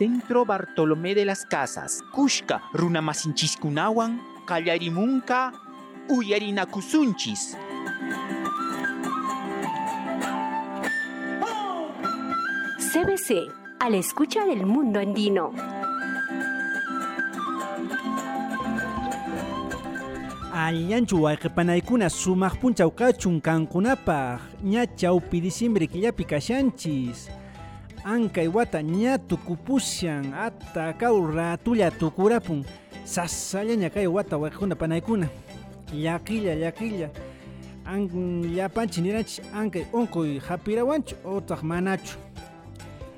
Centro Bartolomé de las Casas. Kushka runamasinchis-kunawan kallarimunka uyarinakusunchis. CBC, a la escucha del mundo andino. Allanchu wayqipanaykuna sumaq punchaw kachun kankunapaq ña chawpi diciembre killapi kashanchis ankay wata ña tukupushan ata kaw ratulla tukurapun. Sasallaña kay wata wayqikuna panaykuna. Llakilla llakilla. An llapanchis niranchis ankay unquy hapirawanchu otaq manachu.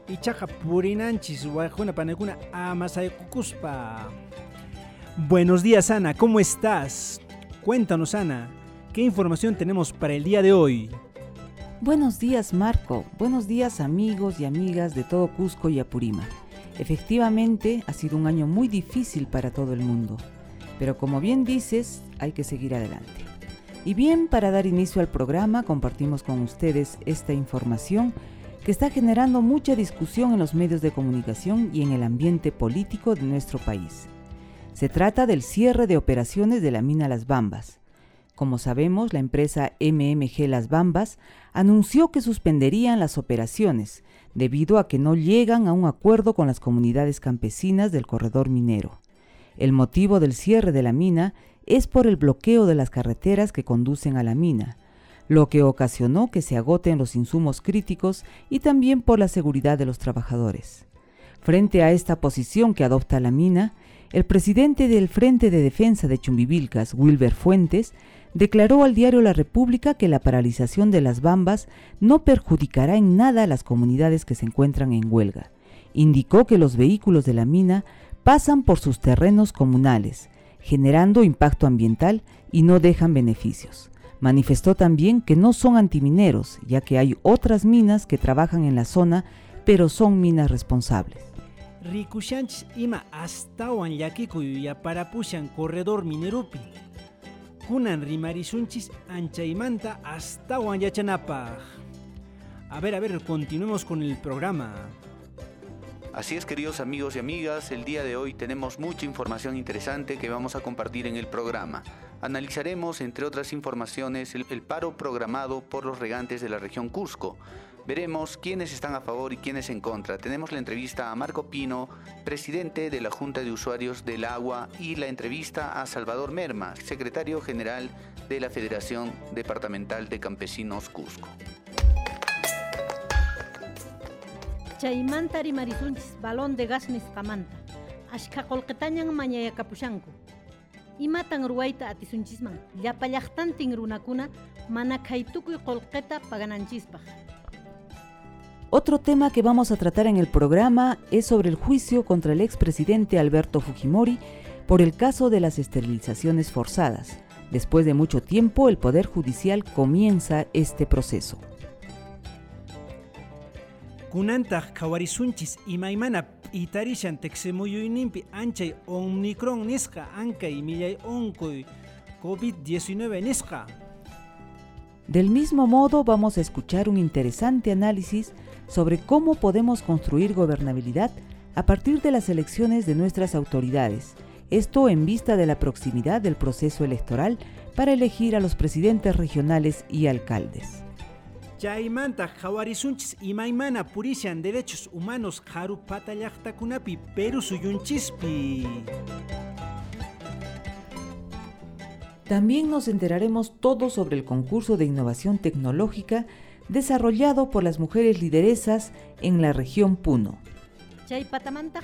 Ichaqa purinanchis wayqikuna panaykuna amasaykukuspa. Buenos días Ana, ¿cómo estás? Cuéntanos Ana, ¿qué información tenemos para el día de hoy? Buenos días Marco, buenos días amigos y amigas de todo Cusco y Apurímac. Efectivamente ha sido un año muy difícil para todo el mundo, pero como bien dices, hay que seguir adelante. Y bien, para dar inicio al programa, compartimos con ustedes esta información que está generando mucha discusión en los medios de comunicación y en el ambiente político de nuestro país. Se trata del cierre de operaciones de la mina Las Bambas. Como sabemos, la empresa MMG Las Bambas anunció que suspenderían las operaciones debido a que no llegan a un acuerdo con las comunidades campesinas del corredor minero. El motivo del cierre de la mina es por el bloqueo de las carreteras que conducen a la mina, lo que ocasionó que se agoten los insumos críticos y también por la seguridad de los trabajadores. Frente a esta posición que adopta la mina, el presidente del Frente de Defensa de Chumbivilcas, Wilber Fuentes, declaró al diario La República que la paralización de las bambas no perjudicará en nada a las comunidades que se encuentran en huelga. Indicó que los vehículos de la mina pasan por sus terrenos comunales, generando impacto ambiental y no dejan beneficios. Manifestó también que no son antimineros, ya que hay otras minas que trabajan en la zona, pero son minas responsables. Rikushanchis ima astawan llakikuy yaparapushan corredor minerupi. Kunan rimarisunchis anchaymanta astawan yachanapaj. A ver, a ver, continuemos con el programa. Así es, queridos amigos y amigas, el día de hoy tenemos mucha información interesante que vamos a compartir en el programa. Analizaremos, entre otras informaciones, el paro programado por los regantes de la región Cusco. Veremos quiénes están a favor y quiénes en contra. Tenemos la entrevista a Marco Pino, presidente de la Junta de Usuarios del Agua, y la entrevista a Salvador Merma, secretario general de la Federación Departamental de Campesinos Cusco. Chaymanta rimarisunchis balón de gas nisqamanta. Ashka qolqetañan mañayakapushanku. Imatan ruwayta atisunchisman. Llapallaqtantin runakuna mana kaytukuy qolqeta pagananchispaq. Otro tema que vamos a tratar en el programa es sobre el juicio contra el expresidente Alberto Fujimori por el caso de las esterilizaciones forzadas. Después de mucho tiempo, el Poder Judicial comienza este proceso. Kunantaj kawarisunchis imaymana itarishan teksemuyuyninpi anchay Omicron nisqa ankay millay onkuy COVID-19 nisqa. Del mismo modo, vamos a escuchar un interesante análisis sobre cómo podemos construir gobernabilidad a partir de las elecciones de nuestras autoridades, esto en vista de la proximidad del proceso electoral para elegir a los presidentes regionales y alcaldes. Chaymanta hawarisunchis imaymana purishan derechos humanos haru patallaqtakunapi Perú suyunchispi. También nos enteraremos todo sobre el concurso de innovación tecnológica desarrollado por las mujeres lideresas en la región Puno. Chaypatamanta.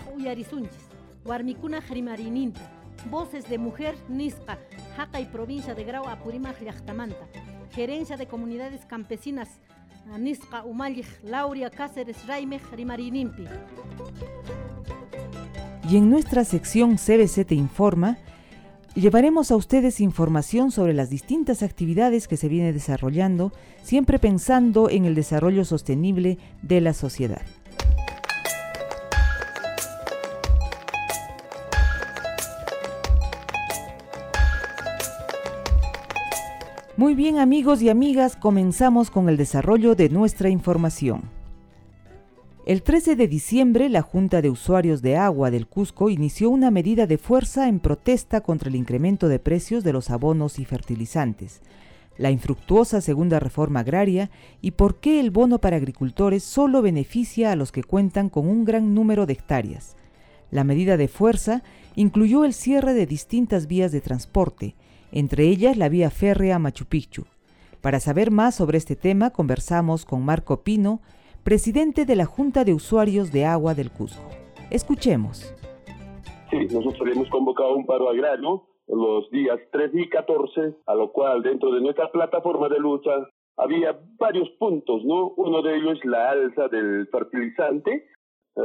Voces de mujer Nisqa, Jaca y provincia de Grau Apurímac Llaqtamanta. Gerencia de comunidades campesinas Nisqa Umallich, Lauria Cáceres Raimej Rimarinimpi. Y en nuestra sección CBC Te Informa, llevaremos a ustedes información sobre las distintas actividades que se viene desarrollando, siempre pensando en el desarrollo sostenible de la sociedad. Muy bien amigos y amigas, comenzamos con el desarrollo de nuestra información. El 13 de diciembre, la Junta de Usuarios de Agua del Cusco inició una medida de fuerza en protesta contra el incremento de precios de los abonos y fertilizantes, la infructuosa segunda reforma agraria y por qué el bono para agricultores solo beneficia a los que cuentan con un gran número de hectáreas. La medida de fuerza incluyó el cierre de distintas vías de transporte, entre ellas la vía férrea Machu Picchu. Para saber más sobre este tema, conversamos con Marco Pino, presidente de la Junta de Usuarios de Agua del Cusco. Escuchemos. Sí, nosotros hemos convocado un paro agrario los días 13 y 14, a lo cual dentro de nuestra plataforma de lucha había varios puntos, ¿no? Uno de ellos es la alza del fertilizante,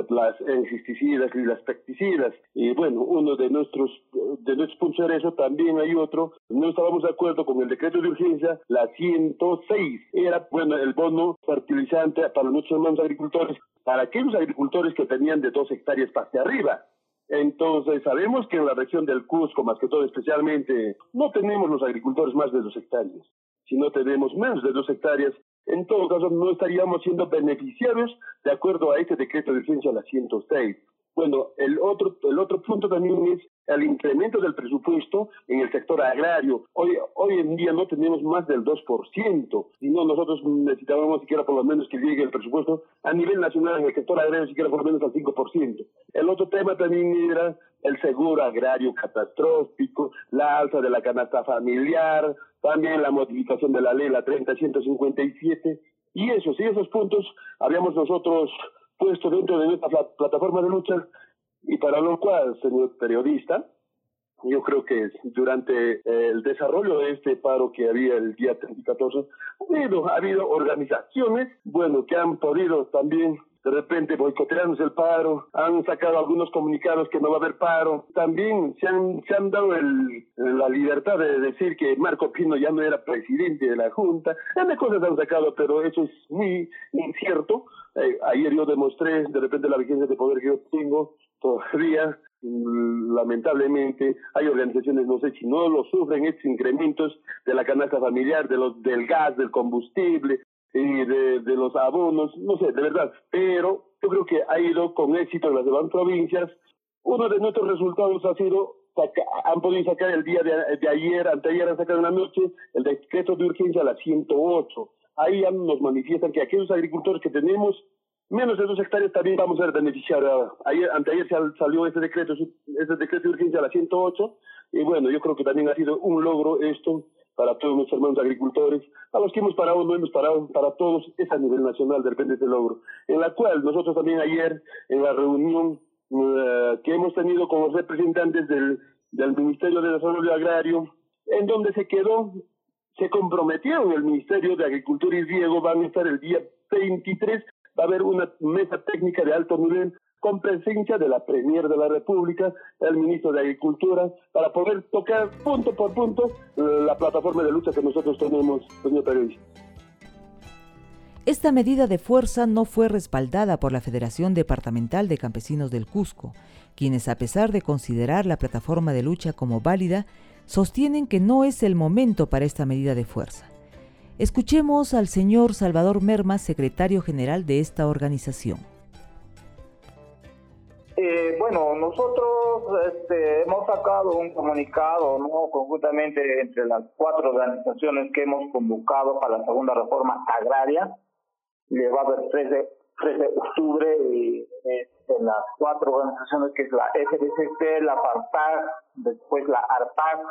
las insecticidas y las pesticidas. Y bueno, uno de nuestros, de nuestros puntos eso, también hay otro. No estábamos de acuerdo con el decreto de urgencia, la 106. Era, bueno, el bono fertilizante para nuestros hermanos agricultores, para aquellos agricultores que tenían de dos hectáreas hacia arriba. Entonces, sabemos que en la región del Cusco, más que todo especialmente, no tenemos los agricultores más de dos hectáreas. Si no tenemos menos de dos hectáreas, en todo caso no estaríamos siendo beneficiarios de acuerdo a este decreto de urgencia la 106. Bueno, el otro, el otro punto también es el incremento del presupuesto en el sector agrario. Hoy, hoy en día no tenemos más del 2%, no nosotros necesitábamos siquiera por lo menos que llegue el presupuesto a nivel nacional en el sector agrario siquiera por lo menos al 5%. El otro tema también era el seguro agrario catastrófico, la alza de la canasta familiar, también la modificación de la ley, la 30.157, y esos, y esos puntos habíamos nosotros puesto dentro de nuestra plataforma de lucha. Y para lo cual, señor periodista, yo creo que durante el desarrollo de este paro que había el día 30 y 14, ha habido, ha habido organizaciones, bueno, que han podido también de repente boicoteándose el paro, han sacado algunos comunicados que no va a haber paro, también se han, se han dado el, la libertad de decir que Marco Pino ya no era presidente de la Junta, de cosas han sacado, pero eso es muy incierto. Eh, ayer yo demostré de repente la vigencia de poder que yo tengo, todavía. Lamentablemente hay organizaciones, no sé si no lo sufren estos incrementos de la canasta familiar, de los, del gas, del combustible, y de, de los abonos, no sé, de verdad, pero yo creo que ha ido con éxito en las demás provincias. Uno de nuestros resultados ha sido, han podido sacar el día de, de ayer, anteayer han sacado en la noche, el decreto de urgencia a la 108. Ahí nos manifiestan que aquellos agricultores que tenemos menos de dos hectáreas también vamos a ser beneficiarios. Ayer, anteayer salió ese decreto, ese decreto de urgencia a la 108, y bueno, yo creo que también ha sido un logro esto para todos nuestros hermanos agricultores, a los que hemos parado, no hemos parado, para todos es a nivel nacional de repente ese logro, en la cual nosotros también ayer en la reunión eh, que hemos tenido con los representantes del, del Ministerio de Desarrollo Agrario, en donde se quedó, se comprometieron el Ministerio de Agricultura y Riego, van a estar el día 23, va a haber una mesa técnica de alto nivel con presencia de la Premier de la República, el ministro de Agricultura, para poder tocar punto por punto la plataforma de lucha que nosotros tenemos, señor periodista. Esta medida de fuerza no fue respaldada por la Federación Departamental de Campesinos del Cusco, quienes a pesar de considerar la plataforma de lucha como válida, sostienen que no es el momento para esta medida de fuerza. Escuchemos al señor Salvador Merma, secretario general de esta organización. Eh, bueno, nosotros este, hemos sacado un comunicado, ¿no? Conjuntamente entre las cuatro organizaciones que hemos convocado para la segunda reforma agraria. Le va a haber 13, de octubre y este, las cuatro organizaciones que es la FDCC, la FARPAC, después la ARPAC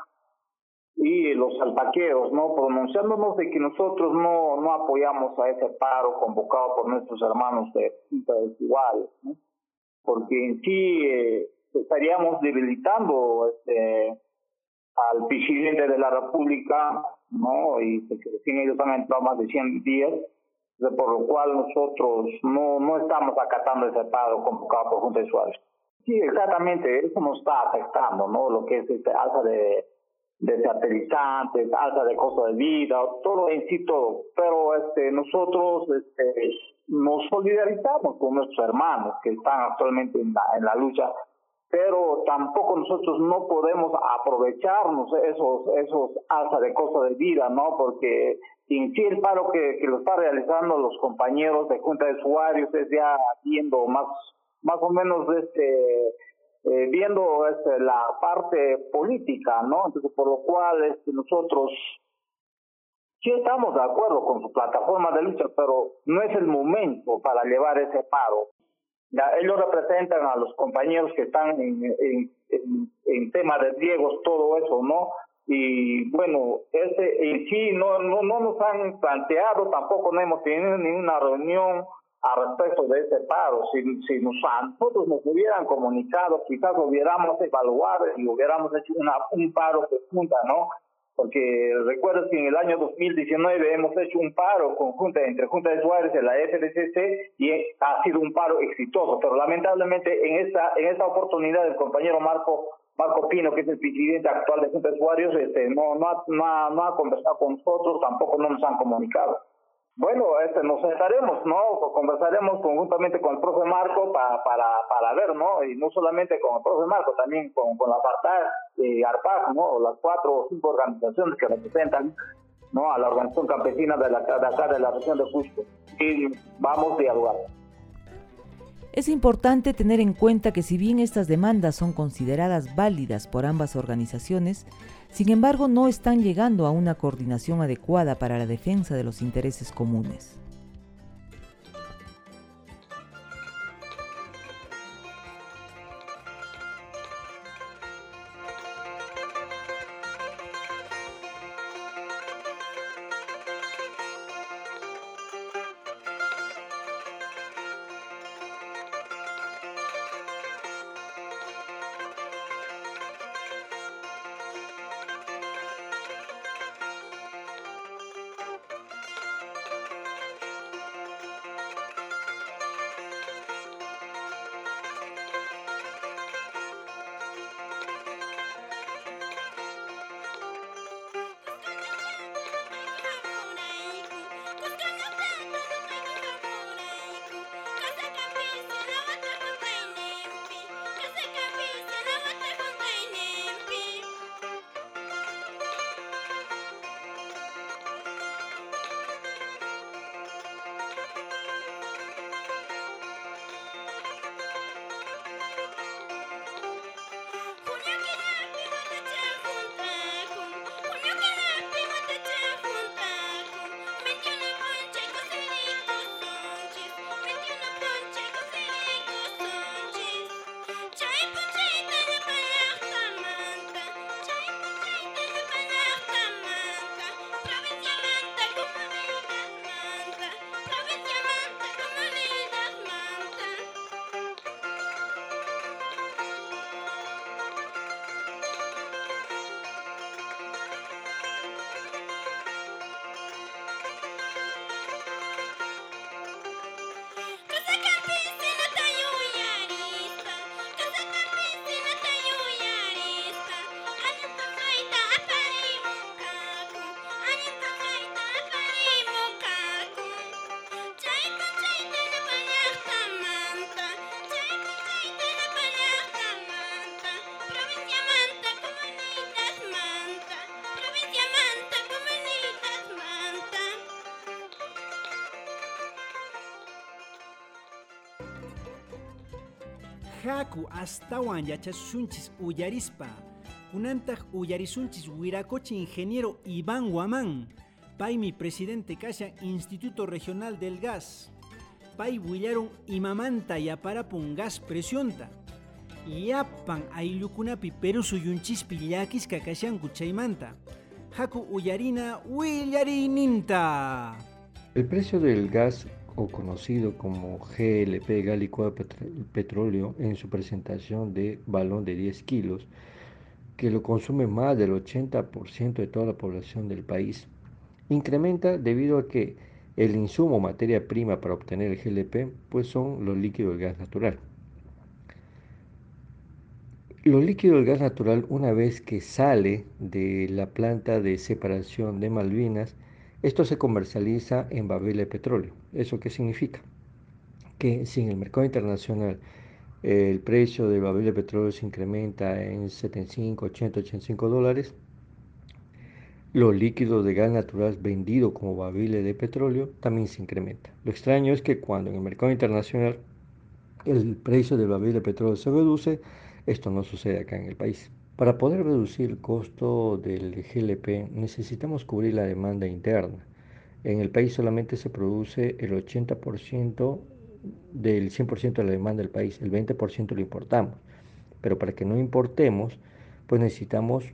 y los alpaqueros, ¿no? Pronunciándonos de que nosotros no, no apoyamos a ese paro convocado por nuestros hermanos de igual, ¿no? Porque en sí eh, estaríamos debilitando este, al presidente de la República, ¿no? Y porque recién ellos han entrado más de 100 días, por lo cual nosotros no, no estamos acatando ese paro convocado por Junta de Suárez. Sí, exactamente, eso nos está afectando, ¿no? Lo que es este alza de, de fertilizantes, alza de costo de vida, todo en sí todo. Pero este, nosotros este, nos solidarizamos con nuestros hermanos que están actualmente en la, en la lucha pero tampoco nosotros no podemos aprovecharnos esos esos alza de costo de vida, ¿no? Porque en sí el paro que, que lo está realizando los compañeros de Junta de Usuarios es ya viendo más más o menos este eh, viendo este, la parte política, ¿no? Entonces, por lo cual este, nosotros sí estamos de acuerdo con su plataforma de lucha, pero no es el momento para llevar ese paro ellos representan a los compañeros que están en, en, en, tema de riegos, todo eso, ¿no? Y bueno, ese en sí no, no, no nos han planteado, tampoco no hemos tenido ninguna reunión a respecto de ese paro. Si, si nos, nosotros nos hubieran comunicado, quizás hubiéramos evaluado y hubiéramos hecho una, un paro que junta, ¿no? Porque recuerdo que en el año 2019 hemos hecho un paro conjunto entre Junta de Usuarios y la FDCC y ha sido un paro exitoso, pero lamentablemente en esta en esta oportunidad el compañero Marco Marco Pino, que es el presidente actual de Junta de Usuarios, este, no, ha, no, no ha conversado con nosotros, tampoco no nos han comunicado. Bueno, este, nos sentaremos, ¿no? Conversaremos conjuntamente con el profe Marco para, para, para ver, ¿no? Y no solamente con el profe Marco, también con, con la FARTAC y ARPAC, ¿no? Las cuatro o cinco organizaciones que representan, ¿no? A la organización campesina de, la, de acá de la región de Cusco. Y vamos a dialogar. Es importante tener en cuenta que si bien estas demandas son consideradas válidas por ambas organizaciones, sin embargo no están llegando a una coordinación adecuada para la defensa de los intereses comunes. Haku astawan yachasunchis uyarispa. Kunantaj uyarisunchis Huiracoche ingeniero Iván Guamán. mi presidente Casa Instituto Regional del Gas. Pai willaron imamanta yaparapun gas presionta. Yapan ayllukunapi Perú suyunchispi llakisqa kashanku chaymanta. Haku uyarina willarininta. El precio del gas o conocido como GLP Gas Licuado Petróleo en su presentación de balón de 10 kilos, que lo consume más del 80% de toda la población del país. Incrementa debido a que el insumo materia prima para obtener el GLP pues son los líquidos del gas natural. Los líquidos del gas natural una vez que sale de la planta de separación de Malvinas esto se comercializa en barriles de petróleo. ¿Eso qué significa? Que si en el mercado internacional el precio del barril de petróleo se incrementa en 75, 80, 85 dólares. Los líquidos de gas natural vendidos como barriles de petróleo también se incrementa. Lo extraño es que cuando en el mercado internacional el precio del barril de petróleo se reduce, esto no sucede acá en el país. Para poder reducir el costo del GLP necesitamos cubrir la demanda interna. En el país solamente se produce el 80% del 100% de la demanda del país, el 20% lo importamos. Pero para que no importemos, pues necesitamos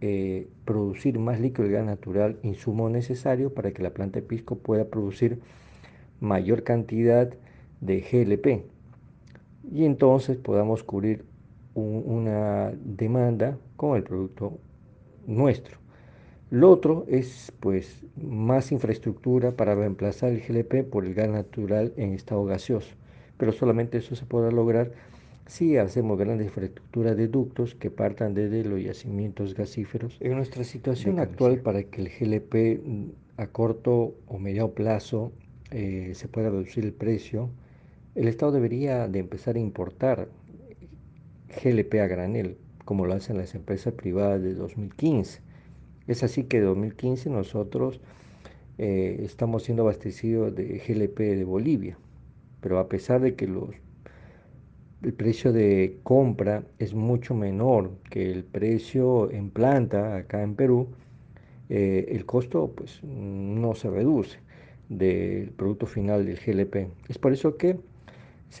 eh, producir más líquido de gas natural, insumo necesario para que la planta de pisco pueda producir mayor cantidad de GLP y entonces podamos cubrir una demanda con el producto nuestro. Lo otro es pues más infraestructura para reemplazar el GLP por el gas natural en estado gaseoso, pero solamente eso se podrá lograr si hacemos grandes infraestructuras de ductos que partan desde los yacimientos gasíferos. En nuestra situación actual, para que el GLP mm, a corto o medio plazo eh, se pueda reducir el precio, el Estado debería de empezar a importar GLP a granel, como lo hacen las empresas privadas de 2015 es así que en 2015 nosotros eh, estamos siendo abastecidos de GLP de Bolivia, pero a pesar de que el precio de compra es mucho menor que el precio en planta acá en Perú, eh, el costo pues no se reduce del producto final del GLP. Es por eso que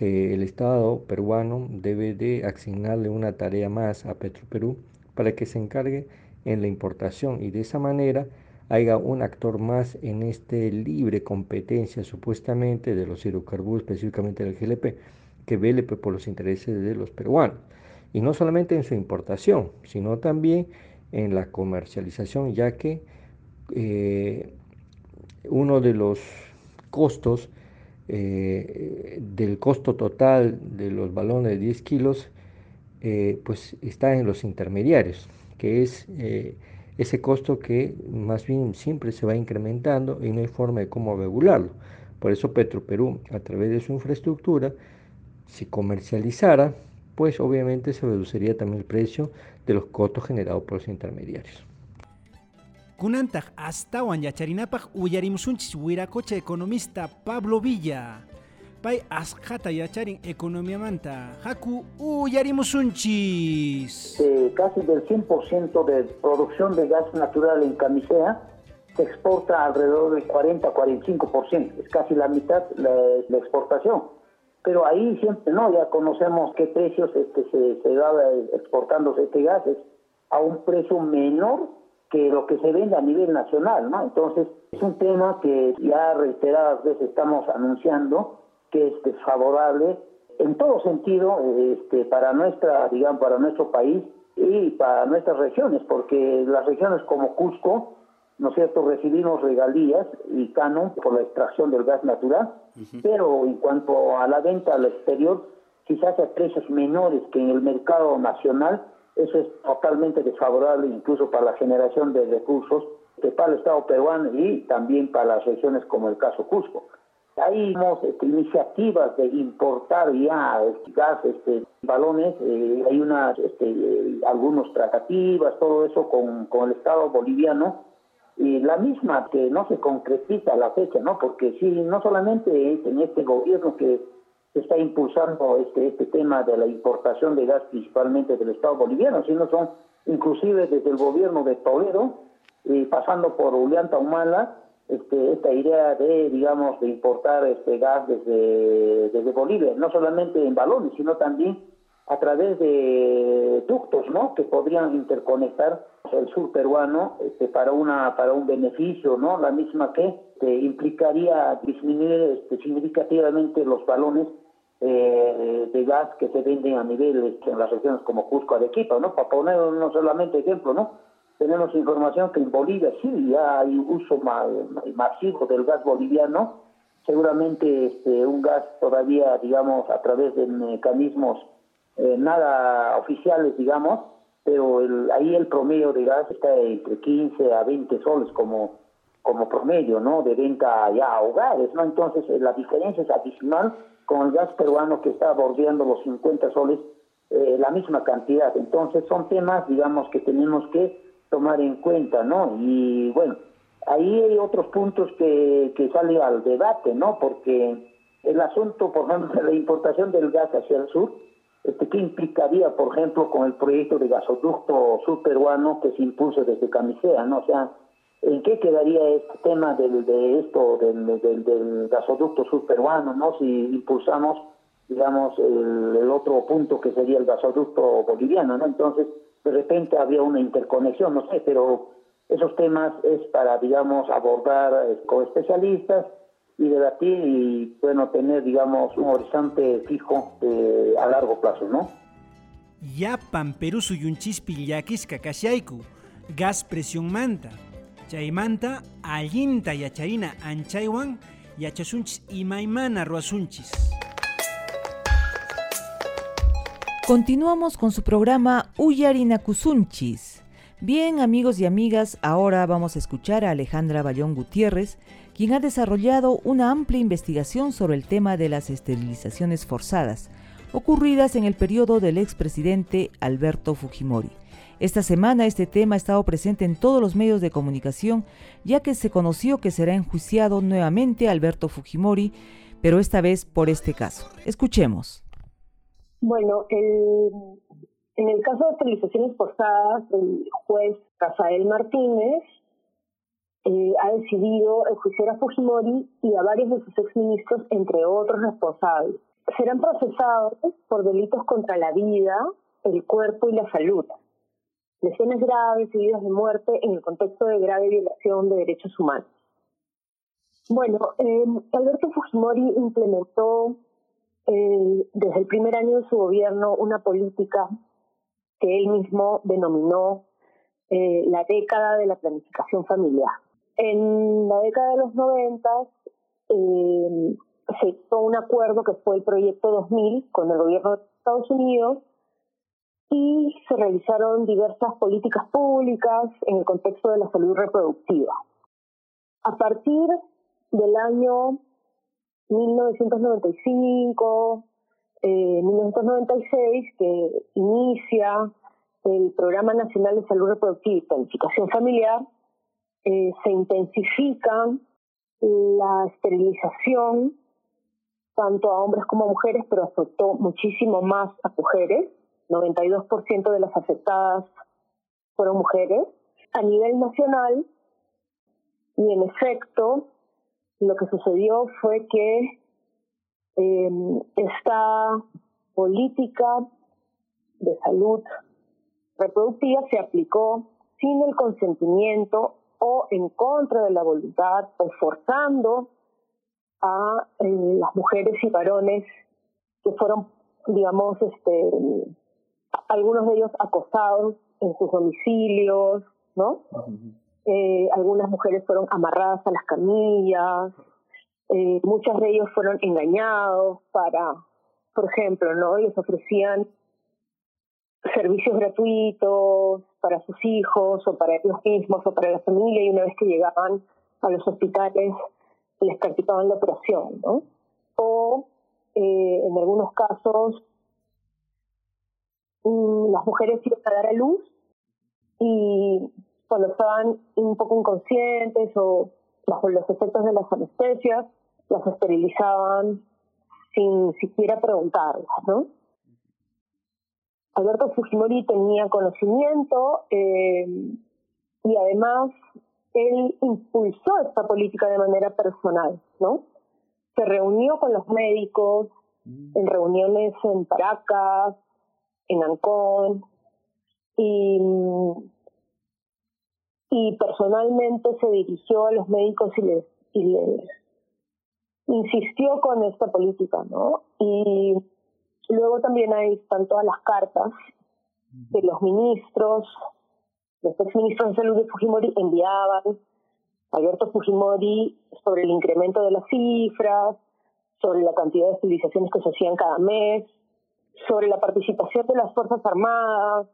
el Estado peruano debe de asignarle una tarea más a Petroperú para que se encargue en la importación y de esa manera haya un actor más en este libre competencia supuestamente de los hidrocarburos, específicamente del GLP, que vele pues, por los intereses de los peruanos. Y no solamente en su importación, sino también en la comercialización, ya que eh, uno de los costos eh, del costo total de los balones de 10 kilos, eh, pues está en los intermediarios que es eh, ese costo que más bien siempre se va incrementando y no hay forma de cómo regularlo. Por eso Petroperú, a través de su infraestructura, si comercializara, pues obviamente se reduciría también el precio de los costos generados por los intermediarios. Kunantaj hasta yacharinapaj uyarimusunchis huiracocha economista Pablo Villa. Pay asqata yacharin manta. Haku uyarimusunchis. Eh, casi del 100% de producción de gas natural en Camisea se exporta alrededor del 40-45%, es casi la mitad la, la, exportación. Pero ahí siempre, ¿no? Ya conocemos qué precios este, se, se va exportando este gas, es a un precio menor que lo que se vende a nivel nacional, ¿no? Entonces, es un tema que ya reiteradas veces estamos anunciando, que es desfavorable en todo sentido este, para nuestra, digamos, para nuestro país y para nuestras regiones, porque las regiones como Cusco, ¿no es cierto?, recibimos regalías y canon por la extracción del gas natural, pero en cuanto a la venta al exterior, quizás a precios menores que en el mercado nacional, eso es totalmente desfavorable incluso para la generación de recursos para el Estado peruano y también para las regiones como el caso Cusco. Hay este, iniciativas de importar ya este, gas, este, balones, eh, hay unas, este, algunos tratativas, todo eso con, el Estado boliviano, y la misma que no se concretiza la fecha, ¿no? Porque sí, no solamente en este gobierno que está impulsando este, este tema de la importación de gas principalmente del Estado boliviano, sino son inclusive desde el gobierno de Toledo, pasando por Ulianta Humala, este, esta idea de, digamos, de importar este gas desde, desde Bolivia, no solamente en balones, sino también a través de ductos, ¿no? Que podrían interconectar el sur peruano este, para una para un beneficio, ¿no? La misma que este, implicaría disminuir este, significativamente los balones eh, de gas que se venden a nivel en las regiones como Cusco, Arequipa, ¿no? Para poner no solamente ejemplo, ¿no? tenemos información que en Bolivia sí ya hay uso masivo del gas boliviano, seguramente este, un gas todavía, digamos, a través de mecanismos eh, nada oficiales, digamos, pero el, ahí el promedio de gas está entre 15 a 20 soles como, como promedio, ¿no? De venta ya a hogares, ¿no? Entonces eh, la diferencia es adicional con el gas peruano que está bordeando los 50 soles, eh, la misma cantidad. Entonces son temas, digamos, que tenemos que tomar en cuenta, ¿no? Y bueno, ahí hay otros puntos que, que salen al debate, ¿no? Porque el asunto, por ejemplo, de la importación del gas hacia el sur, este, ¿qué implicaría, por ejemplo, con el proyecto de gasoducto sur peruano que se impulsa desde Camisea, ¿no? O sea, ¿En qué quedaría este tema del, de esto, del, del, gasoducto subperuano, ¿no? Si impulsamos, digamos, el, otro punto que sería el gasoducto boliviano, ¿no? Entonces, de repente habría una interconexión, no sé, pero esos temas es para, digamos, abordar eh, con especialistas y debatir y, bueno, tener, digamos, un horizonte fijo eh, a largo plazo, ¿no? Yapan Perú suyunchispil yakisca gas presión manta. Chaymanta allinta yacharina anchaywan yachasunchis imaymana ruasunchis. Continuamos con su programa Uyarina Kusunchis. Bien, amigos y amigas, ahora vamos a escuchar a Alejandra Bayón Gutiérrez, quien ha desarrollado una amplia investigación sobre el tema de las esterilizaciones forzadas, ocurridas en el periodo del expresidente Alberto Fujimori. Esta semana este tema ha estado presente en todos los medios de comunicación, ya que se conoció que será enjuiciado nuevamente Alberto Fujimori, pero esta vez por este caso. Escuchemos. Bueno, en el caso de esterilizaciones forzadas, el juez Rafael Martínez eh, ha decidido enjuiciar a Fujimori y a varios de sus exministros, entre otros responsables. Serán procesados por delitos contra la vida, el cuerpo y la salud lesiones graves, heridas de muerte en el contexto de grave violación de derechos humanos. Bueno, eh, Alberto Fujimori implementó eh, desde el primer año de su gobierno una política que él mismo denominó eh, la década de la planificación familiar. En la década de los noventas eh, se hizo un acuerdo que fue el Proyecto 2000 con el gobierno de Estados Unidos y se realizaron diversas políticas públicas en el contexto de la salud reproductiva. A partir del año 1995, 1996, eh, que inicia el Programa Nacional de Salud Reproductiva y Planificación Familiar, eh, se intensifica la esterilización tanto a hombres como a mujeres, pero afectó muchísimo más a mujeres. 92% de las afectadas fueron mujeres. A nivel nacional, y en efecto, lo que sucedió fue que eh, esta política de salud reproductiva se aplicó sin el consentimiento o en contra de la voluntad o forzando a eh, las mujeres y varones que fueron, digamos, este, algunos de ellos acosados en sus domicilios, ¿no? Eh, algunas mujeres fueron amarradas a las camillas, eh, muchos de ellos fueron engañados para, por ejemplo, ¿no? Les ofrecían servicios gratuitos para sus hijos o para ellos mismos o para la familia y una vez que llegaban a los hospitales les practicaban la operación, ¿no? O eh, en algunos casos las mujeres iban a dar a luz y cuando estaban un poco inconscientes o bajo los efectos de las anestesias, las esterilizaban sin siquiera preguntarlas, ¿no? Alberto Fujimori tenía conocimiento eh, y además él impulsó esta política de manera personal, ¿no? Se reunió con los médicos en reuniones en Paracas, en Ancón y, y personalmente se dirigió a los médicos y les, y les insistió con esta política, ¿no? Y luego también ahí están todas las cartas que los ministros, los exministros de salud de Fujimori enviaban a Alberto Fujimori sobre el incremento de las cifras, sobre la cantidad de estilizaciones que se hacían cada mes, sobre la participación de las Fuerzas Armadas,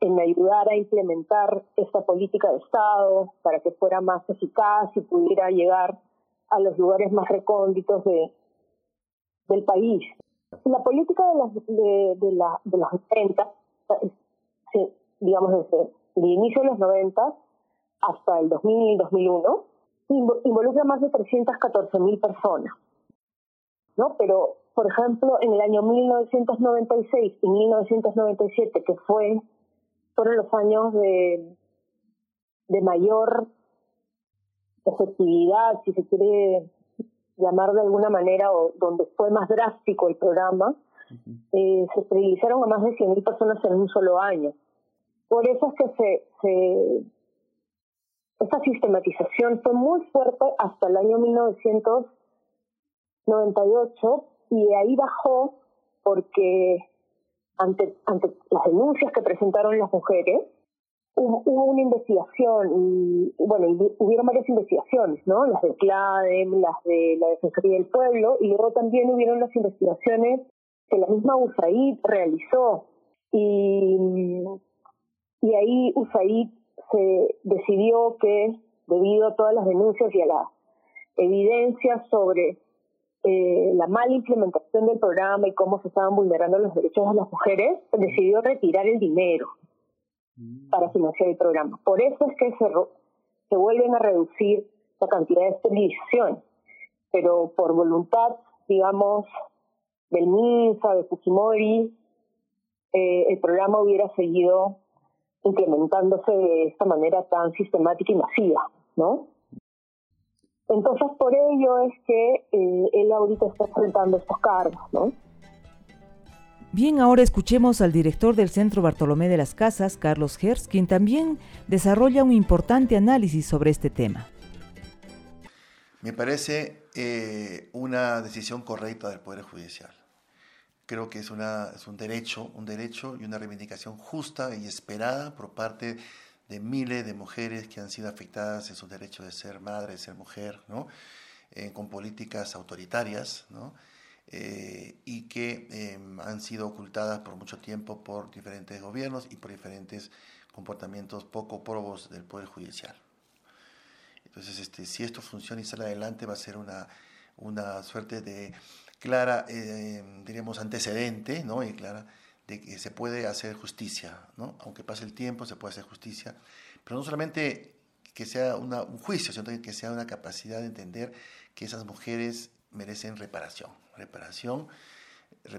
en ayudar a implementar esta política de Estado para que fuera más eficaz y pudiera llegar a los lugares más recónditos de, del país. La política de las, de, de, la, de las 90, digamos desde el inicio de los 90 hasta el 2000-2001, involucra más de 314 mil personas. ¿no? Pero, por ejemplo, en el año 1996 y 1997, que fue fueron los años de, de mayor efectividad, si se quiere llamar de alguna manera, o donde fue más drástico el programa, eh, se esterilizaron a más de 100.000 personas en un solo año. Por eso es que se, se, esta sistematización fue muy fuerte hasta el año 1998 y de ahí bajó porque ante, ante las denuncias que presentaron las mujeres, hubo, una investigación y, bueno, hubieron varias investigaciones, ¿no? Las de CLADEM, las de la Defensoría del Pueblo, y luego también hubieron las investigaciones que la misma USAID realizó. Y, y ahí USAID se decidió que, debido a todas las denuncias y a la evidencia sobre eh, la mala implementación del programa y cómo se estaban vulnerando los derechos de las mujeres, decidió retirar el dinero mm. para financiar el programa. Por eso es que se, se vuelven a reducir la cantidad de esterilización, pero por voluntad, digamos, del MINSA, de Fujimori, eh, el programa hubiera seguido implementándose de esta manera tan sistemática y masiva, ¿no? Entonces, por ello es que eh, él ahorita está enfrentando estos cargos, ¿no? Bien, ahora escuchemos al director del Centro Bartolomé de las Casas, Carlos Gers, quien también desarrolla un importante análisis sobre este tema. Me parece eh, una decisión correcta del Poder Judicial. Creo que es, una, es un derecho, un derecho y una reivindicación justa y esperada por parte de miles de mujeres que han sido afectadas en su derecho de ser madre, de ser mujer, ¿no? Eh, con políticas autoritarias, ¿no? Eh, y que em, han sido ocultadas por mucho tiempo por diferentes gobiernos y por diferentes comportamientos poco probos del Poder Judicial. Entonces, este, si esto funciona y sale adelante, va a ser una, una suerte de clara, eh, diríamos, antecedente, ¿no? Y clara de que se puede hacer justicia, ¿no? Aunque pase el tiempo, se puede hacer justicia, pero no solamente que sea un juicio, sino que sea una capacidad de entender que esas mujeres merecen reparación, reparación,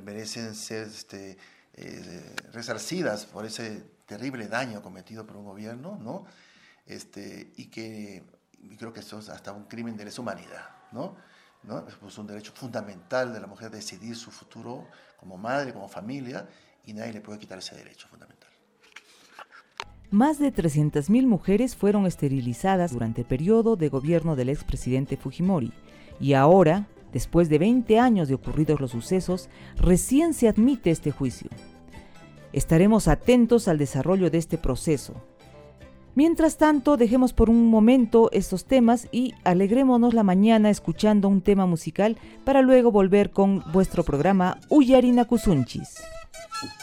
merecen ser este, eh, resarcidas por ese terrible daño cometido por un gobierno, ¿no? Este, y que creo que eso es hasta un crimen de lesa humanidad, ¿no? ¿no? Es un derecho fundamental de la mujer decidir su futuro como madre, como familia, y nadie le puede quitar ese derecho fundamental. Más de 300.000 mujeres fueron esterilizadas durante el periodo de gobierno del expresidente Fujimori y ahora, después de 20 años de ocurridos los sucesos, recién se admite este juicio. Estaremos atentos al desarrollo de este proceso. Mientras tanto, dejemos por un momento estos temas y alegrémonos la mañana escuchando un tema musical para luego volver con vuestro programa Uyarina Kusunchis. Thank you.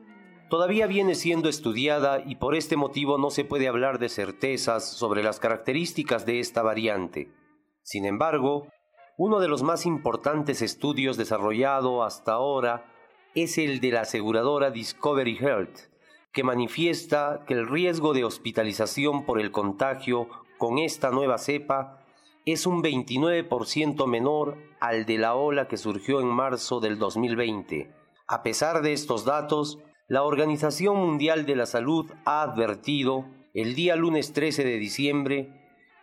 todavía viene siendo estudiada y por este motivo no se puede hablar de certezas sobre las características de esta variante. Sin embargo, uno de los más importantes estudios desarrollado hasta ahora es el de la aseguradora Discovery Health, que manifiesta que el riesgo de hospitalización por el contagio con esta nueva cepa es un 29% menor al de la ola que surgió en marzo del 2020. A pesar de estos datos, la Organización Mundial de la Salud ha advertido el día lunes 13 de diciembre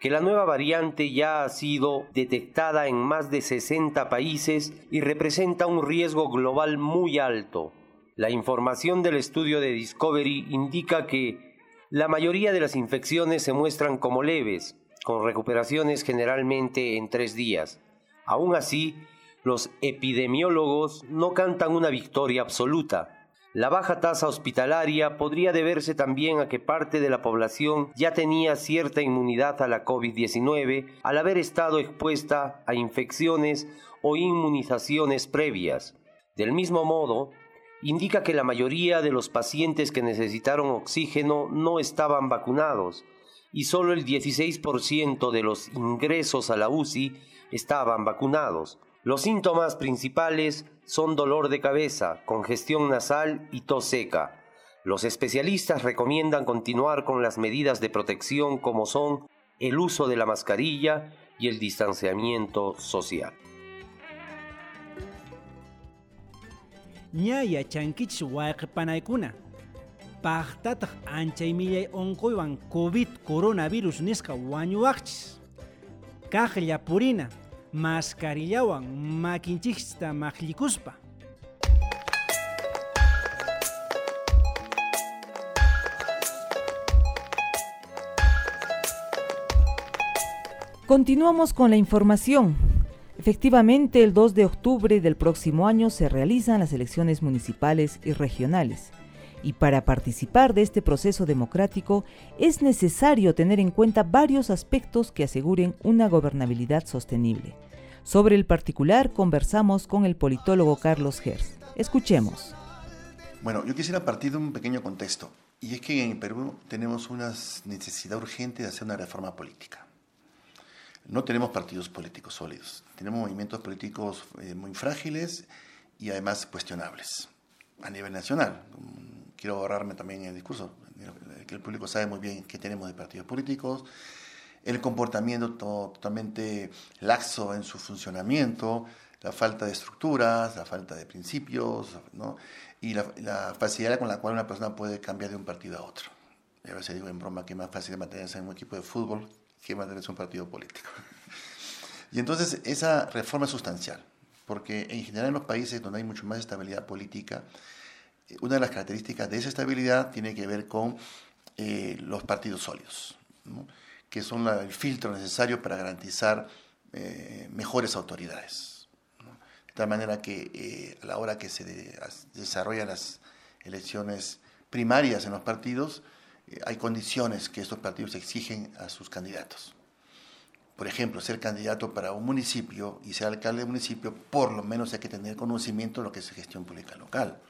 que la nueva variante ya ha sido detectada en más de 60 países y representa un riesgo global muy alto. La información del estudio de Discovery indica que la mayoría de las infecciones se muestran como leves, con recuperaciones generalmente en tres días. Aún así, los epidemiólogos no cantan una victoria absoluta. La baja tasa hospitalaria podría deberse también a que parte de la población ya tenía cierta inmunidad a la COVID-19 al haber estado expuesta a infecciones o inmunizaciones previas. Del mismo modo, indica que la mayoría de los pacientes que necesitaron oxígeno no estaban vacunados, y solo el 16% de los ingresos a la UCI estaban vacunados. Los síntomas principales son dolor de cabeza, congestión nasal y tos seca. Los especialistas recomiendan continuar con las medidas de protección como son el uso de la mascarilla y el distanciamiento social. paqtataq anchay millay onquywan covid coronavirus nisqa wañuwaqchis kaqlla purina maskarillawan makinchiksta maqllikuspa Continuamos con la información. Efectivamente, el 2 de octubre del próximo año se realizan las elecciones municipales y regionales y para participar de este proceso democrático es necesario tener en cuenta varios aspectos que aseguren una gobernabilidad sostenible. Sobre el particular conversamos con el politólogo Carlos Gers. Escuchemos. Bueno, yo quisiera partir de un pequeño contexto, y es que en Perú tenemos una necesidad urgente de hacer una reforma política. No tenemos partidos políticos sólidos, tenemos movimientos políticos eh, muy frágiles y además cuestionables a nivel nacional quiero ahorrarme también el discurso, que el público sabe muy bien qué tenemos de partidos políticos, el comportamiento totalmente laxo en su funcionamiento, la falta de estructuras, la falta de principios, ¿no? y la, facilidad con la cual una persona puede cambiar de un partido a otro. a veces digo en broma que es más fácil mantenerse en un equipo de fútbol que mantenerse en un partido político. y entonces esa reforma es sustancial, porque en general en los países donde hay mucho más estabilidad política, una de las características de esa estabilidad tiene que ver con eh, los partidos sólidos, que son el filtro necesario para garantizar eh, mejores autoridades. De tal manera que eh, a la hora que se desarrollan las elecciones primarias en los partidos, hay condiciones que estos partidos exigen a sus candidatos. Por ejemplo, ser candidato para un municipio y ser alcalde de municipio, por lo menos hay que tener conocimiento de lo que es gestión pública local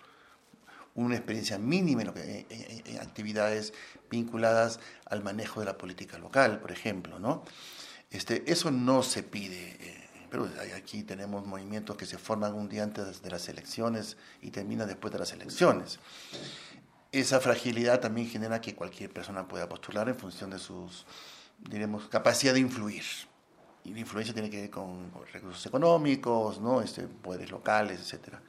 una experiencia mínima en, en, actividades vinculadas al manejo de la política local, por ejemplo. ¿no? Este, eso no se pide. Eh, pero aquí tenemos movimientos que se forman un día antes de las elecciones y terminan después de las elecciones. Esa fragilidad también genera que cualquier persona pueda postular en función de sus, diremos, capacidad de influir. Y la influencia tiene que ver con recursos económicos, ¿no? este, poderes locales, etcétera.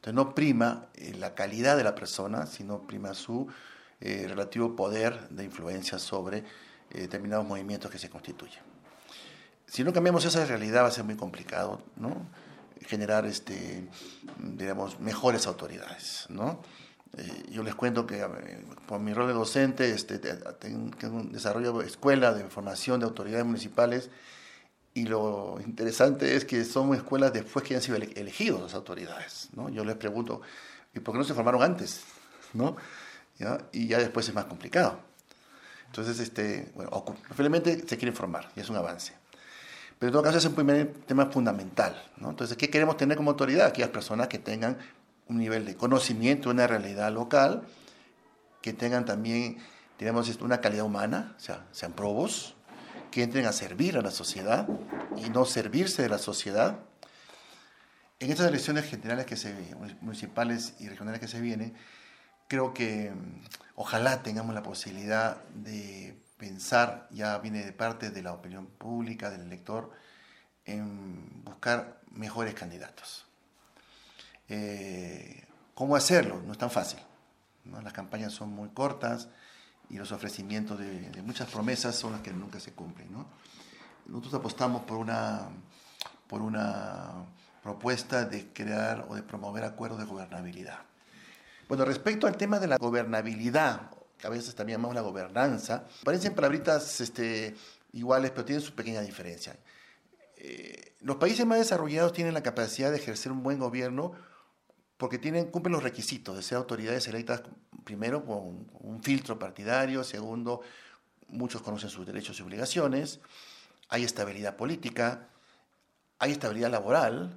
Entonces no prima eh, la calidad de la persona, sino prima su eh, relativo poder de influencia sobre eh, determinados movimientos que se constituyen. Si no cambiamos esa realidad va a ser muy complicado, ¿no? Generar, este, digamos, mejores autoridades, ¿no? yo les cuento que por mi rol de docente este, tengo, desarrollo escuela de formación de autoridades municipales y lo interesante es que son escuelas después que han sido elegidos las autoridades. ¿no? Yo les pregunto, ¿y por qué no se formaron antes? ¿No? Y ya después es más complicado. Entonces, este, bueno, finalmente se quieren formar y es un avance. Pero en todo caso es un primer tema fundamental. ¿no? Entonces, ¿qué queremos tener como autoridad? Aquellas personas que tengan un nivel de conocimiento una realidad local, que tengan también, digamos, una calidad humana, o sea, sean probos, que entren a servir a la sociedad y no servirse de la sociedad. En estas elecciones generales que se municipales y regionales que se vienen, creo que mm, ojalá tengamos la posibilidad de pensar, ya viene de parte de la opinión pública, del elector, en buscar mejores candidatos. Eh, ¿Cómo hacerlo? No es tan fácil. Las campañas son muy cortas y los ofrecimientos de, muchas promesas son las que nunca se cumplen. Nosotros apostamos por una, por una propuesta de crear o de promover acuerdos de gobernabilidad. Bueno, respecto al tema de la gobernabilidad, que a veces también llamamos la gobernanza, parecen palabritas este, iguales, pero tienen su pequeña diferencia. Eh, los países más desarrollados tienen la capacidad de ejercer un buen gobierno porque cumplen los requisitos de ser autoridades electas, primero, con un filtro partidario, segundo, muchos conocen sus derechos y obligaciones, hay estabilidad política, hay estabilidad laboral,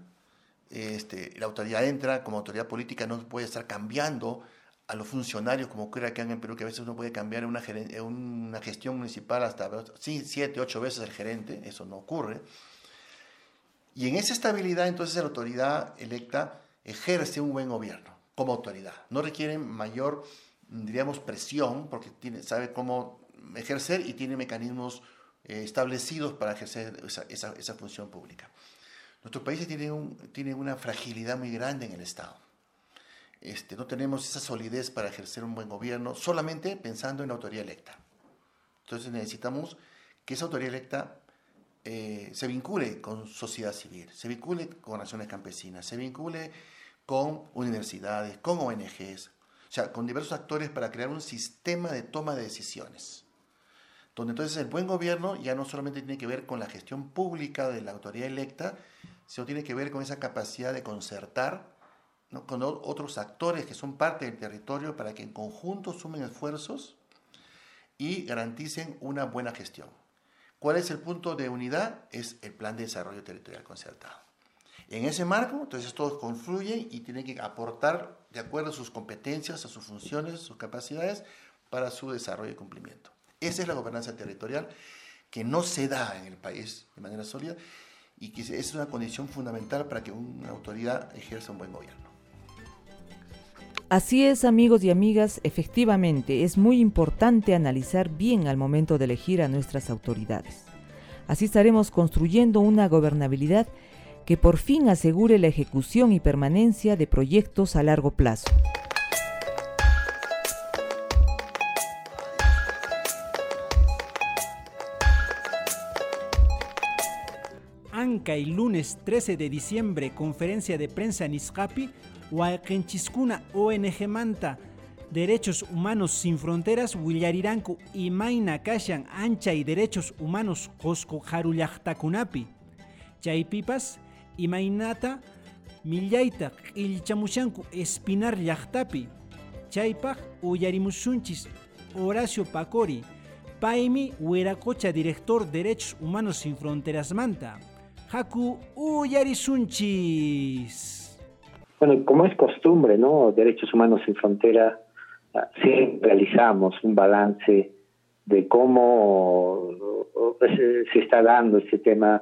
este, la autoridad entra como autoridad política, no puede estar cambiando a los funcionarios, como ocurre acá en Perú, que a veces uno puede cambiar una, una gestión municipal hasta siete, ocho veces el gerente, eso no ocurre. Y en esa estabilidad, entonces, la autoridad electa ejerce un buen gobierno como autoridad. No requiere mayor, diríamos, presión, porque tiene, sabe cómo ejercer y tiene mecanismos eh, establecidos para ejercer esa, esa, esa función pública. Nuestros países tienen, un, una fragilidad muy grande en el Estado. Este, no tenemos esa solidez para ejercer un buen gobierno solamente pensando en la autoridad electa. Entonces necesitamos que esa autoridad electa eh, se vincule con sociedad civil, se vincule con naciones campesinas, se vincule con universidades, con ONGs, o sea, con diversos actores para crear un sistema de toma de decisiones. Donde entonces el buen gobierno ya no solamente tiene que ver con la gestión pública de la autoridad electa, sino tiene que ver con esa capacidad de concertar con otros actores que son parte del territorio para que en conjunto sumen esfuerzos y garanticen una buena gestión. ¿Cuál es el punto de unidad? Es el plan de desarrollo territorial concertado. En ese marco, entonces todos confluyen y tienen que aportar de acuerdo a sus competencias, a sus funciones, sus capacidades para su desarrollo y cumplimiento. Esa es la gobernanza territorial que no se da en el país de manera sólida y que es una condición fundamental para que una autoridad ejerza un buen gobierno. Así es, amigos y amigas, efectivamente es muy importante analizar bien al momento de elegir a nuestras autoridades. Así estaremos construyendo una gobernabilidad que por fin asegure la ejecución y permanencia de proyectos a largo plazo. y lunes 13 de diciembre, conferencia de prensa en Izcapi, Huayquenchiskuna ONG Manta, Derechos Humanos Sin Fronteras, Willariranku y Maina Kashan Ancha y Derechos Humanos Cosco Kunapi. Chaypipas, Imainata, Millaita, Ilchamushanku Espinar Llaqtapi. Chaypaq Uyarimusunchis, Horacio Pacori, Paimi Hueracocha, director Derechos Humanos Sin Fronteras Manta. Haku Uyarisunchis. Bueno, como es costumbre, ¿no? Derechos Humanos Sin Frontera, ah, sí realizamos un balance de cómo se está dando este tema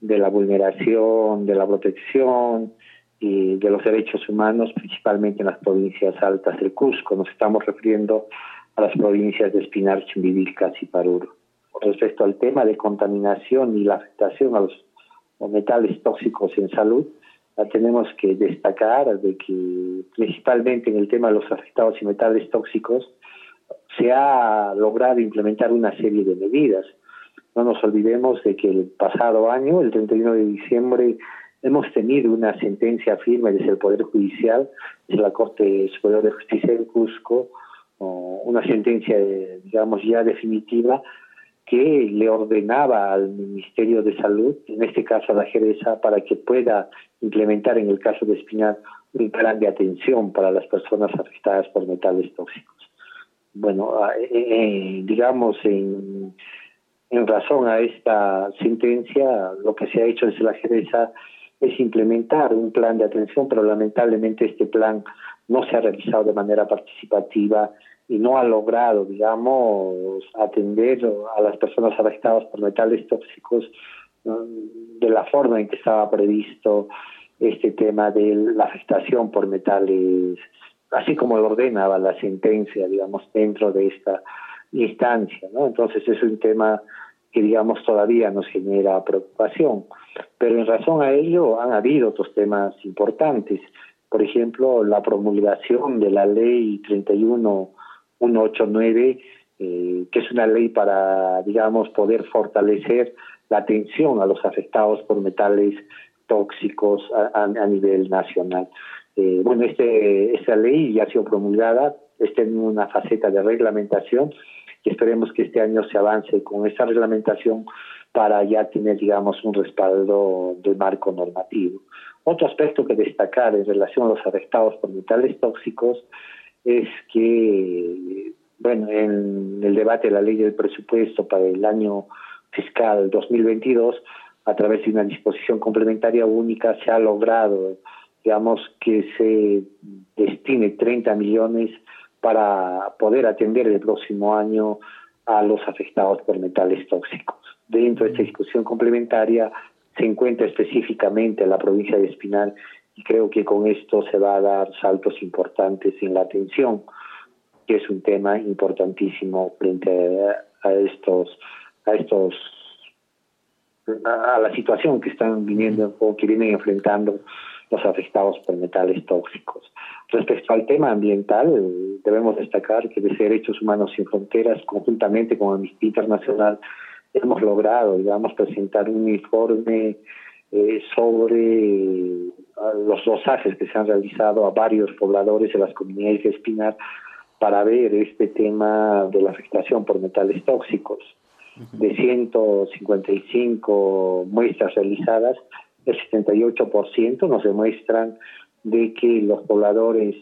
de la vulneración, de la protección y de los derechos humanos, principalmente en las provincias altas del Cusco. Nos estamos refiriendo a las provincias de Espinar, Chimbivilcas y Paruro. Respecto al tema de contaminación y la afectación a los metales tóxicos en salud, tenemos que destacar de que principalmente en el tema de los afectados y metales tóxicos se ha logrado implementar una serie de medidas. No nos olvidemos de que el pasado año, el 31 de diciembre, hemos tenido una sentencia firme desde el Poder Judicial, desde la Corte Superior de Justicia de Cusco, una sentencia, digamos, ya definitiva, que le ordenaba al Ministerio de Salud, en este caso a la Jereza, para que pueda implementar en el caso de Espinar un plan de atención para las personas afectadas por metales tóxicos. Bueno, eh, eh, digamos, en, en razón a esta sentencia, lo que se ha hecho desde la Jereza es implementar un plan de atención, pero lamentablemente este plan no se ha realizado de manera participativa y no ha logrado, digamos, atender a las personas afectadas por metales tóxicos de la forma en que estaba previsto este tema de la afectación por metales, así como lo ordenaba la sentencia, digamos, dentro de esta instancia, ¿no? Entonces es un tema que, digamos, todavía nos genera preocupación. Pero en razón a ello han habido otros temas importantes. Por ejemplo, la promulgación de la ley 31 189, eh, que es una ley para, digamos, poder fortalecer la atención a los afectados por metales tóxicos a, nivel nacional. Eh, bueno, este, esta ley ya ha sido promulgada, está en una faceta de reglamentación y esperemos que este año se avance con esa reglamentación para ya tener, digamos, un respaldo del marco normativo. Otro aspecto que destacar en relación a los afectados por metales tóxicos es que, bueno, en el debate de la ley del presupuesto para el año fiscal 2022, a través de una disposición complementaria única, se ha logrado, digamos, que se destine 30 millones para poder atender el próximo año a los afectados por metales tóxicos. Dentro de esta disposición complementaria se encuentra específicamente la provincia de Espinal y creo que con esto se va a dar saltos importantes en la atención, que es un tema importantísimo frente a, estos a estos a la situación que están viniendo o que vienen enfrentando los afectados por metales tóxicos. Respecto al tema ambiental, debemos destacar que desde Derechos Humanos Sin Fronteras, conjuntamente con Amnistía Internacional, hemos logrado, digamos, presentar un informe eh, sobre los dosajes que se han realizado a varios pobladores de las comunidades de Espinar para ver este tema de la afectación por metales tóxicos. De 155 muestras realizadas, el 78% nos demuestran de que los pobladores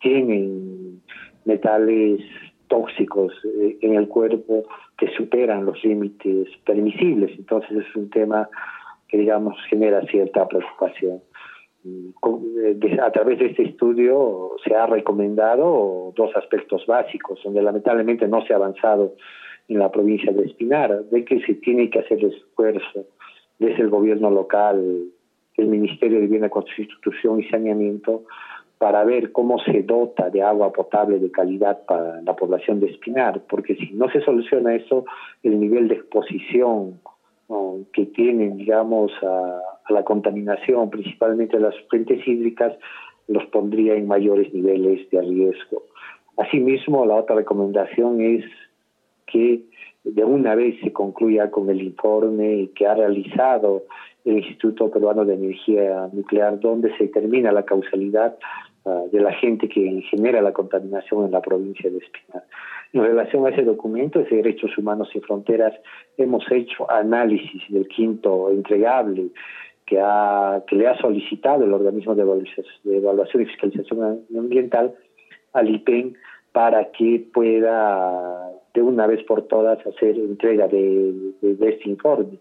tienen metales tóxicos eh, en el cuerpo que superan los límites permisibles. Entonces es un tema que, digamos, genera cierta preocupación. Eh, a través de este estudio se ha recomendado dos aspectos básicos, donde lamentablemente no se ha avanzado en la provincia de Espinar, de que se tiene que hacer esfuerzo desde el gobierno local, el Ministerio de Vivienda, Constitución y Saneamiento, para ver cómo se dota de agua potable de calidad para la población de Espinar, porque si no se soluciona eso, el nivel de exposición que tienen, digamos, a, la contaminación, principalmente las fuentes hídricas, los pondría en mayores niveles de riesgo. Asimismo, la otra recomendación es que de una vez se concluya con el informe que ha realizado el Instituto Peruano de Energía Nuclear, donde se determina la causalidad ah, de la gente que genera la contaminación en la provincia de Espinar. En relación a ese documento, ese Derechos Humanos y Fronteras, hemos hecho análisis del quinto entregable que, ha, que le ha solicitado el organismo de evaluación, y fiscalización ambiental al IPEN para que pueda de una vez por todas hacer entrega de, este informe.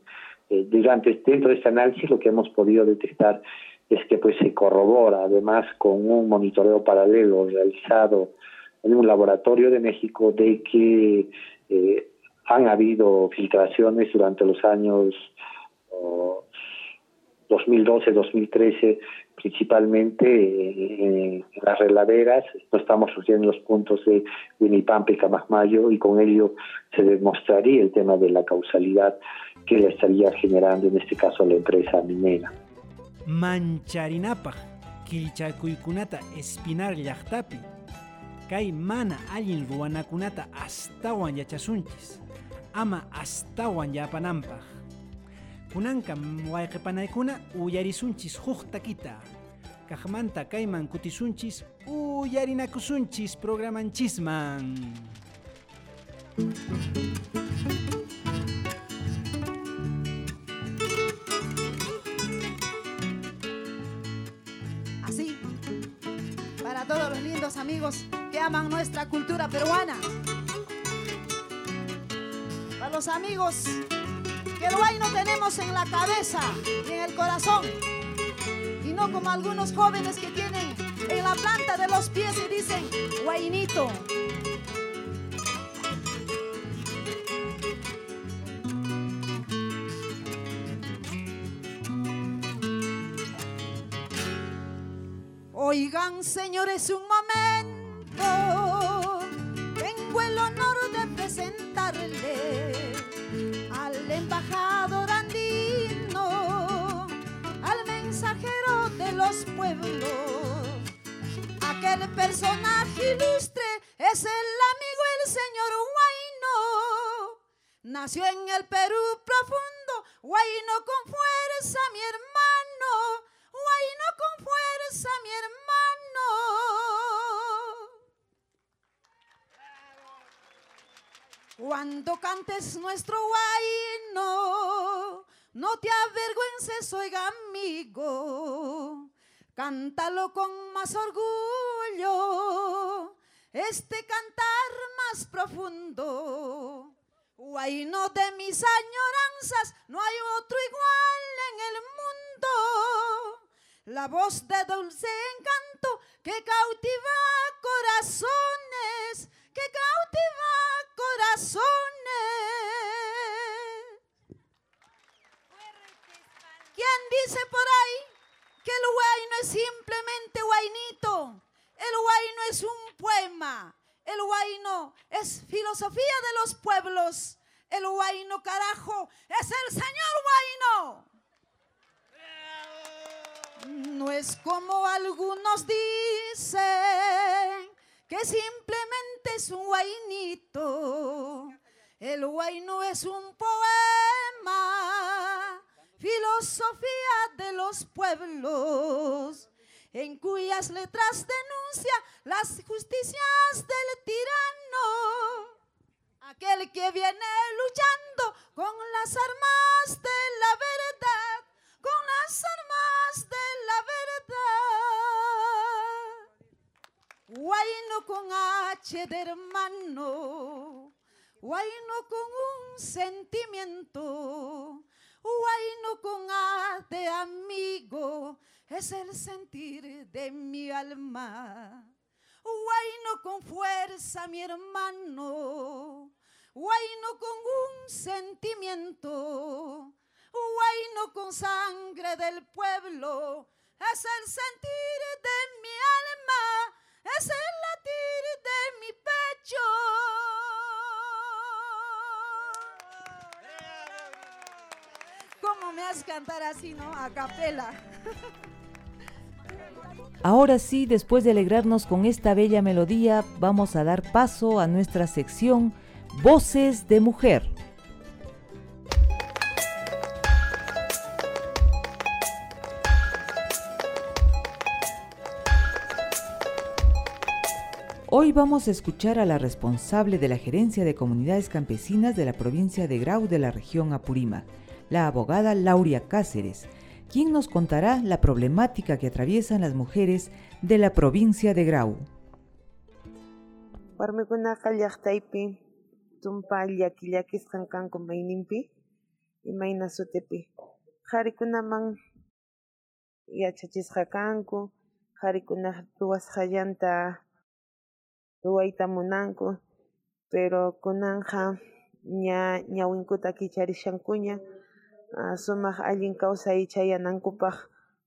Eh, durante, dentro de este análisis lo que hemos podido detectar es que pues se corrobora además con un monitoreo paralelo realizado en un laboratorio de México de que eh, han habido filtraciones durante los años 2012-2013, principalmente en, las reladeras. No estamos surgiendo los puntos de Winipampa y Camagmayo y con ello se demostraría el tema de la causalidad que le estaría generando en este caso la empresa minera. Mancharinapa, Kilchakuykunata, Espinar Llaqtapi, kay mana allin ruwanakunata astawan yachasunchis ama astawan yapananpaq Kunankam wayqipanaykuna uyarisunchis huk taquita. Kajmanta kayman kutisunchis uyarinakusunchis programanchisman. Así, para todos los lindos amigos que aman nuestra cultura peruana. Para los amigos que el guay no tenemos en la cabeza y en el corazón. Y no como algunos jóvenes que tienen en la planta de los pies y dicen, guainito. Oigan, señores, un personaje ilustre es el amigo, el señor Huayno. Nació en el Perú profundo, Huayno con fuerza, mi hermano. Huayno con fuerza, mi hermano. Cuando cantes nuestro guayno, no te avergüences, oiga amigo, cántalo con más orgullo, este cantar más profundo. Guayno de mis añoranzas, no hay otro igual en el mundo. La voz de dulce encanto que cautiva corazones, que cautiva corazones. ¿Quién dice por ahí que el no es simplemente guainito? El no es un poema. El no es filosofía de los pueblos. El no carajo, es el señor guaino. No es como algunos dicen que simplemente es un guainito. El guaino es un poema, filosofía de los pueblos, en cuyas letras denuncia las justicias del tirano. Aquel que viene luchando con las armas de la verdad, con las armas de la verdad. Guayno con H de hermano, guayno con un sentimiento, guayno con A amigo, es el sentir de mi alma. Guayno con fuerza, mi hermano, guayno con un sentimiento, guayno con sangre del pueblo, es el sentir de mi alma, es el latir de mi pecho. ¿Cómo me así, no? A capela. Ahora sí, después de alegrarnos con esta bella melodía, vamos a dar paso a nuestra sección Voces de Mujer. Hoy vamos a escuchar a la responsable de la Gerencia de Comunidades Campesinas de la provincia de Grau de la región Apurima, la abogada Lauria Cáceres, quien nos contará la problemática que atraviesan las mujeres de la provincia de Grau. Pero sumaq allin kawsay chayanankupaq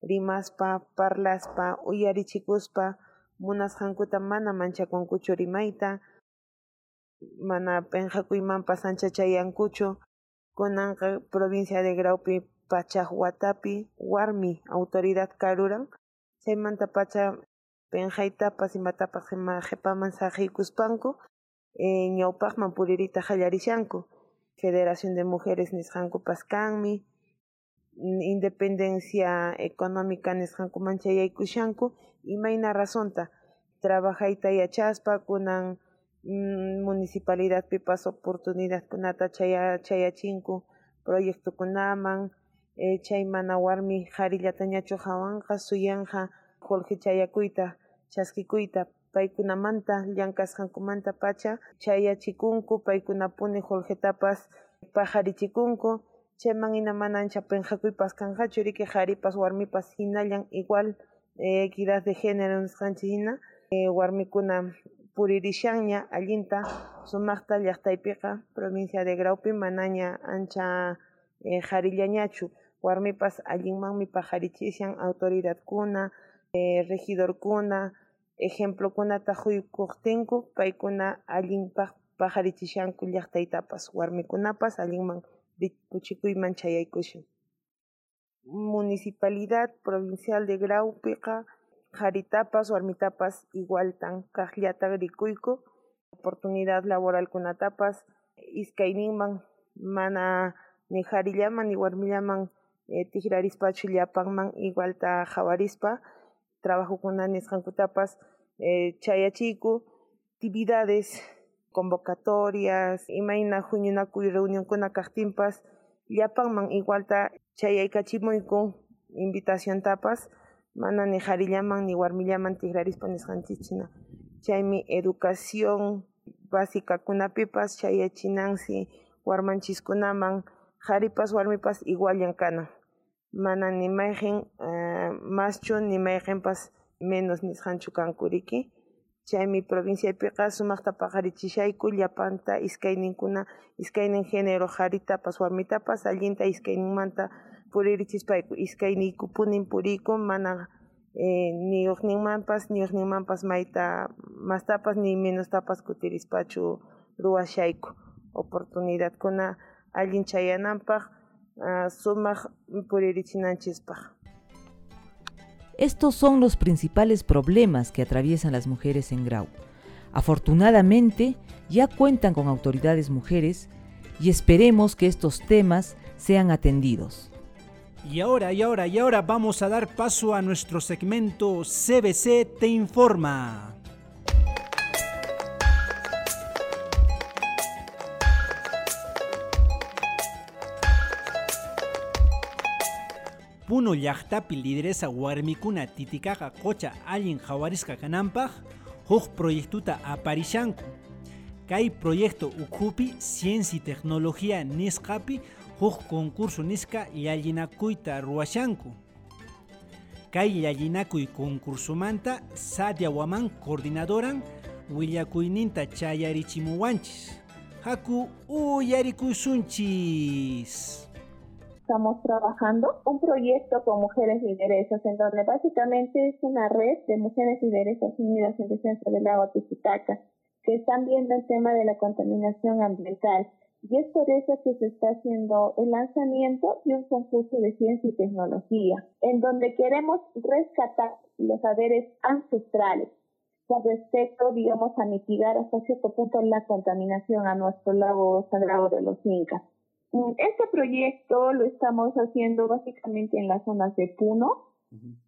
rimaspa parlaspa uyarichikuspa munasqankuta mana manchakunkuchu rimayta mana penqakuymanpas ancha chayankuchu kunanqa provincia de Graupi pachaq watapi warmi autoridad karuran chaymanta pacha penqaytapas imatapas qhipaman saqiykuspanku eh, ñawpaqman puririta qallarishanku Federación de Mujeres nisqankupas kanmi independencia económica nisqankuman chayaykushanku imayna razonta. Trabajayta yachaspa kunan mm, municipalidad pipas oportunidad kunata chaya chayachinku proyectokunaman eh, chay mana warmi ñachu hawanqa suyanqa qullqi chayakuyta paykunamanta llank'asqankumanta pacha chayachikunku paykunapuni Jorgetapas pajarichikunku chayman hina mana ancha pinqakuypas kanqachu riki qharipas warmipas igual eh, equidad de género nisqanchik hina eh, warmikuna puririshanña allinta sumaqta llaqtaypiqa provincia de Graupi manaña ancha eh, qharillañachu warmipas allinmanmi pajarichishan autoridadkuna eh, regidorkuna ejemplokunata quykuqtinku paykuna allinpaq pajarichishanku llaqtaytapas warmikunapas allinman rikuchikuyman chayaykushan municipalidad provincial de Graupiqa qharitapas warmitapas igualtan kaqllataq rikuyku oportunidad laboralkunatapas iskayninman mana ni qharillaman ni warmillaman eh, tikrarispachu llapanman igualta qhawarispa trabajokuna nisqankutapas eh, chayachiku actividades convocatorias imayna huñunakuy reunionkuna kaqtinpas llapanman igualta chayaykachimuyku invitaciontapas mana ni qharillaman ni warmillaman tikrarispa nisqanchikchina chaymi educación básicakunapipas chayachinansi warmanchiskunaman qharipas warmipas iguallan kanan mana nimayqin uh, maschu nimayqinpas menos nisqanchu kanku riki chaymi provinciapiqa sumaqta paqarichishayku llapanta iskayninkuna iskaynin género qharitapas warmitapas allinta iskayninmanta puririchispaku iskayniykupunin purikku mana eh, niyuqninmanpas niyuqninmanpas mayta mastapas ni menostapas kutirispachu ruwashayku. Oportunidadkuna allin chayananpaq Estos son los principales problemas que atraviesan las mujeres en Grau. Afortunadamente, ya cuentan con autoridades mujeres y esperemos que estos temas sean atendidos. Y ahora, y ahora, y ahora vamos a dar paso a nuestro segmento CBC Te Informa. Puno llaqtapi lideresa warmikuna titikaqa qucha allin hawarisqa kananpaq huk proyectuta aparishanku kay proyecto ukhupi ciencia y tecnología nisqapi huk concurso nisqa llallinakuyta ruwashanku kay llallinakuy concursomanta Waman coordinadoran willakuyninta chayarichimuwanchis haku uyarikusunchis estamos trabajando un proyecto con mujeres lideresas, en donde básicamente es una red de mujeres lideresas unidas en defensa del agua Tizitaca, que están viendo el tema de la contaminación ambiental. Y es por eso que se está haciendo el lanzamiento de un concurso de ciencia y tecnología, en donde queremos rescatar los saberes ancestrales con respecto, digamos, a mitigar hasta cierto punto la contaminación a nuestro lago sagrado de los Incas. Este proyecto lo estamos haciendo básicamente en las zonas de Puno,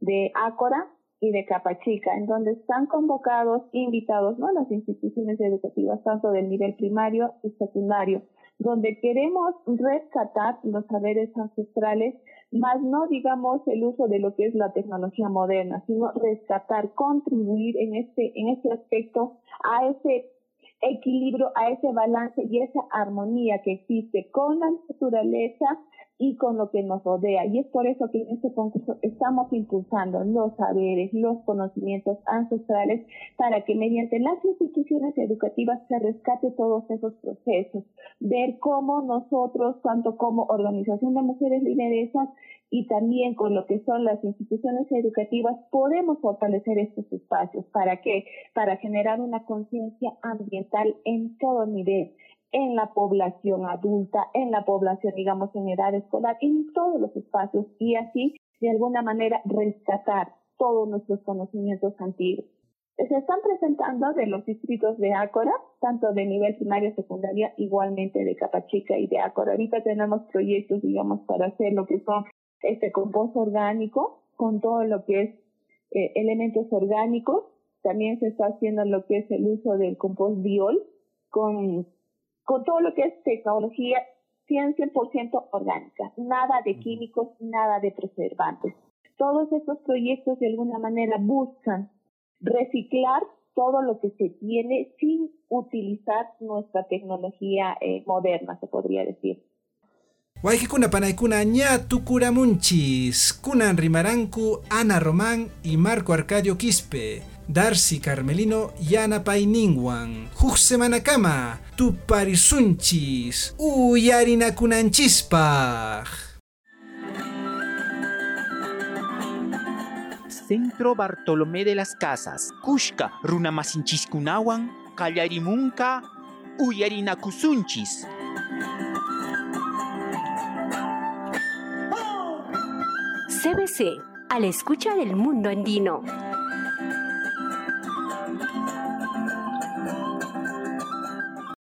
de Ácora y de Capachica, en donde están convocados, invitados, ¿no? Las instituciones educativas, tanto del nivel primario y secundario, donde queremos rescatar los saberes ancestrales, más no digamos el uso de lo que es la tecnología moderna, sino rescatar, contribuir en este, en este aspecto a ese equilibrio, a ese balance y esa armonía que existe con la naturaleza y con lo que nos rodea. Y es por eso que en este concurso estamos impulsando los saberes, los conocimientos ancestrales para que mediante las instituciones educativas se rescate todos esos procesos. Ver cómo nosotros, tanto como organización de mujeres lideresas y también con lo que son las instituciones educativas, podemos fortalecer estos espacios. ¿Para qué? Para generar una conciencia ambiental en todo nivel en la población adulta, en la población, digamos, en edad escolar, en todos los espacios y así, de alguna manera, rescatar todos nuestros conocimientos antiguos. Se están presentando de los distritos de Ácora, tanto de nivel primario, secundaria, igualmente de Capachica y de Ácora. Ahorita tenemos proyectos, digamos, para hacer lo que son este compost orgánico, con todo lo que es eh, elementos orgánicos. También se está haciendo lo que es el uso del compost biol, con con todo lo que es tecnología 100% orgánica, nada de químicos, nada de preservantes. Todos estos proyectos de alguna manera buscan reciclar todo lo que se tiene sin utilizar nuestra tecnología eh, moderna, se podría decir. Waikikuna panaykuna ña tukuramunchis, kunan rimaranku Ana Román y Marco Arcadio Quispe, Darcy Carmelino Yana Painingwan, Huk Semana Kama, Tuparisunchis, Uyarinakunanchispaj. Centro Bartolomé de las Casas, Kushka, Runamasinchis-kunawan, Kallarimunka, Uyarinakusunchis. CBC, a la escucha del mundo andino.